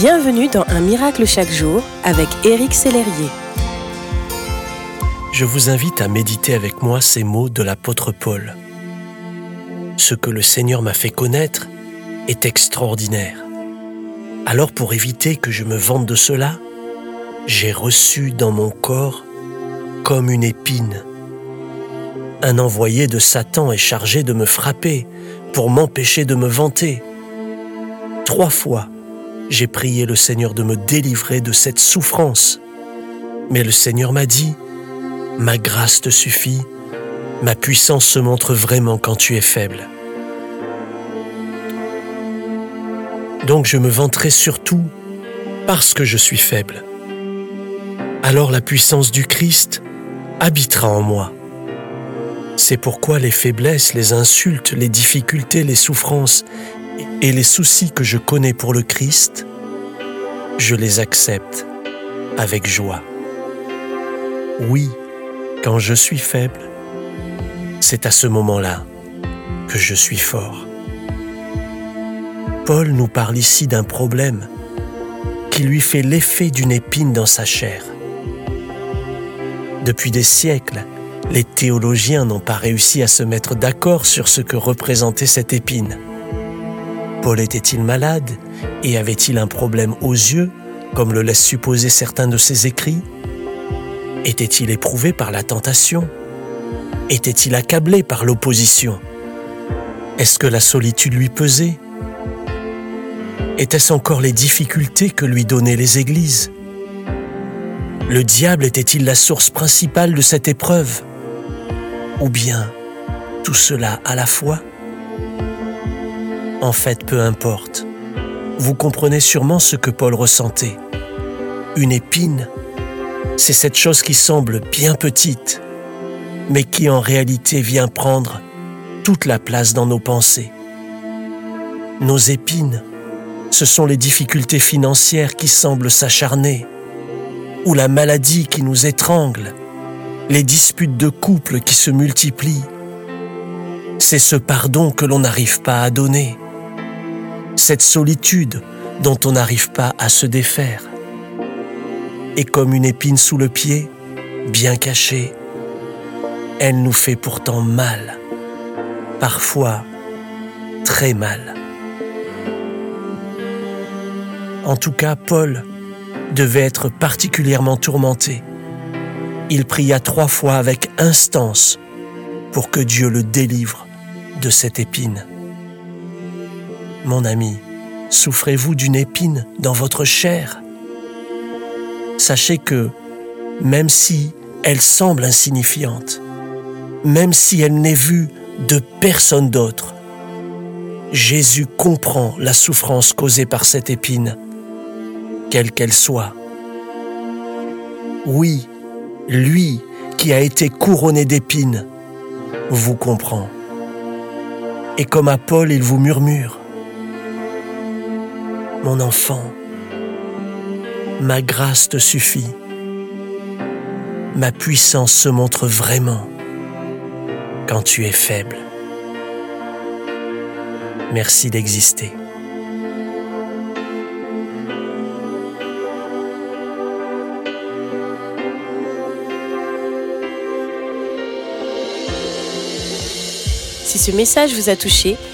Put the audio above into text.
Bienvenue dans Un miracle chaque jour avec Éric Sellerier. Je vous invite à méditer avec moi ces mots de l'apôtre Paul. Ce que le Seigneur m'a fait connaître est extraordinaire. Alors pour éviter que je me vante de cela, j'ai reçu dans mon corps comme une épine. Un envoyé de Satan est chargé de me frapper pour m'empêcher de me vanter. Trois fois, j'ai prié le Seigneur de me délivrer de cette souffrance. Mais le Seigneur m'a dit, Ma grâce te suffit, ma puissance se montre vraiment quand tu es faible. Donc je me vanterai surtout parce que je suis faible. Alors la puissance du Christ habitera en moi. C'est pourquoi les faiblesses, les insultes, les difficultés, les souffrances et les soucis que je connais pour le Christ, je les accepte avec joie. Oui, quand je suis faible, c'est à ce moment-là que je suis fort. Paul nous parle ici d'un problème qui lui fait l'effet d'une épine dans sa chair. Depuis des siècles, les théologiens n'ont pas réussi à se mettre d'accord sur ce que représentait cette épine. Paul était-il malade et avait-il un problème aux yeux, comme le laissent supposer certains de ses écrits? Était-il éprouvé par la tentation? Était-il accablé par l'opposition? Est-ce que la solitude lui pesait? Étaient-ce encore les difficultés que lui donnaient les églises? Le diable était-il la source principale de cette épreuve? Ou bien tout cela à la fois? En fait, peu importe. Vous comprenez sûrement ce que Paul ressentait. Une épine, c'est cette chose qui semble bien petite, mais qui en réalité vient prendre toute la place dans nos pensées. Nos épines, ce sont les difficultés financières qui semblent s'acharner, ou la maladie qui nous étrangle, les disputes de couple qui se multiplient. C'est ce pardon que l'on n'arrive pas à donner cette solitude dont on n'arrive pas à se défaire. Et comme une épine sous le pied, bien cachée, elle nous fait pourtant mal, parfois très mal. En tout cas, Paul devait être particulièrement tourmenté. Il pria trois fois avec instance pour que Dieu le délivre de cette épine. Mon ami, souffrez-vous d'une épine dans votre chair? Sachez que, même si elle semble insignifiante, même si elle n'est vue de personne d'autre, Jésus comprend la souffrance causée par cette épine, quelle qu'elle soit. Oui, lui qui a été couronné d'épines, vous comprend. Et comme à Paul, il vous murmure, mon enfant, ma grâce te suffit. Ma puissance se montre vraiment quand tu es faible. Merci d'exister. Si ce message vous a touché,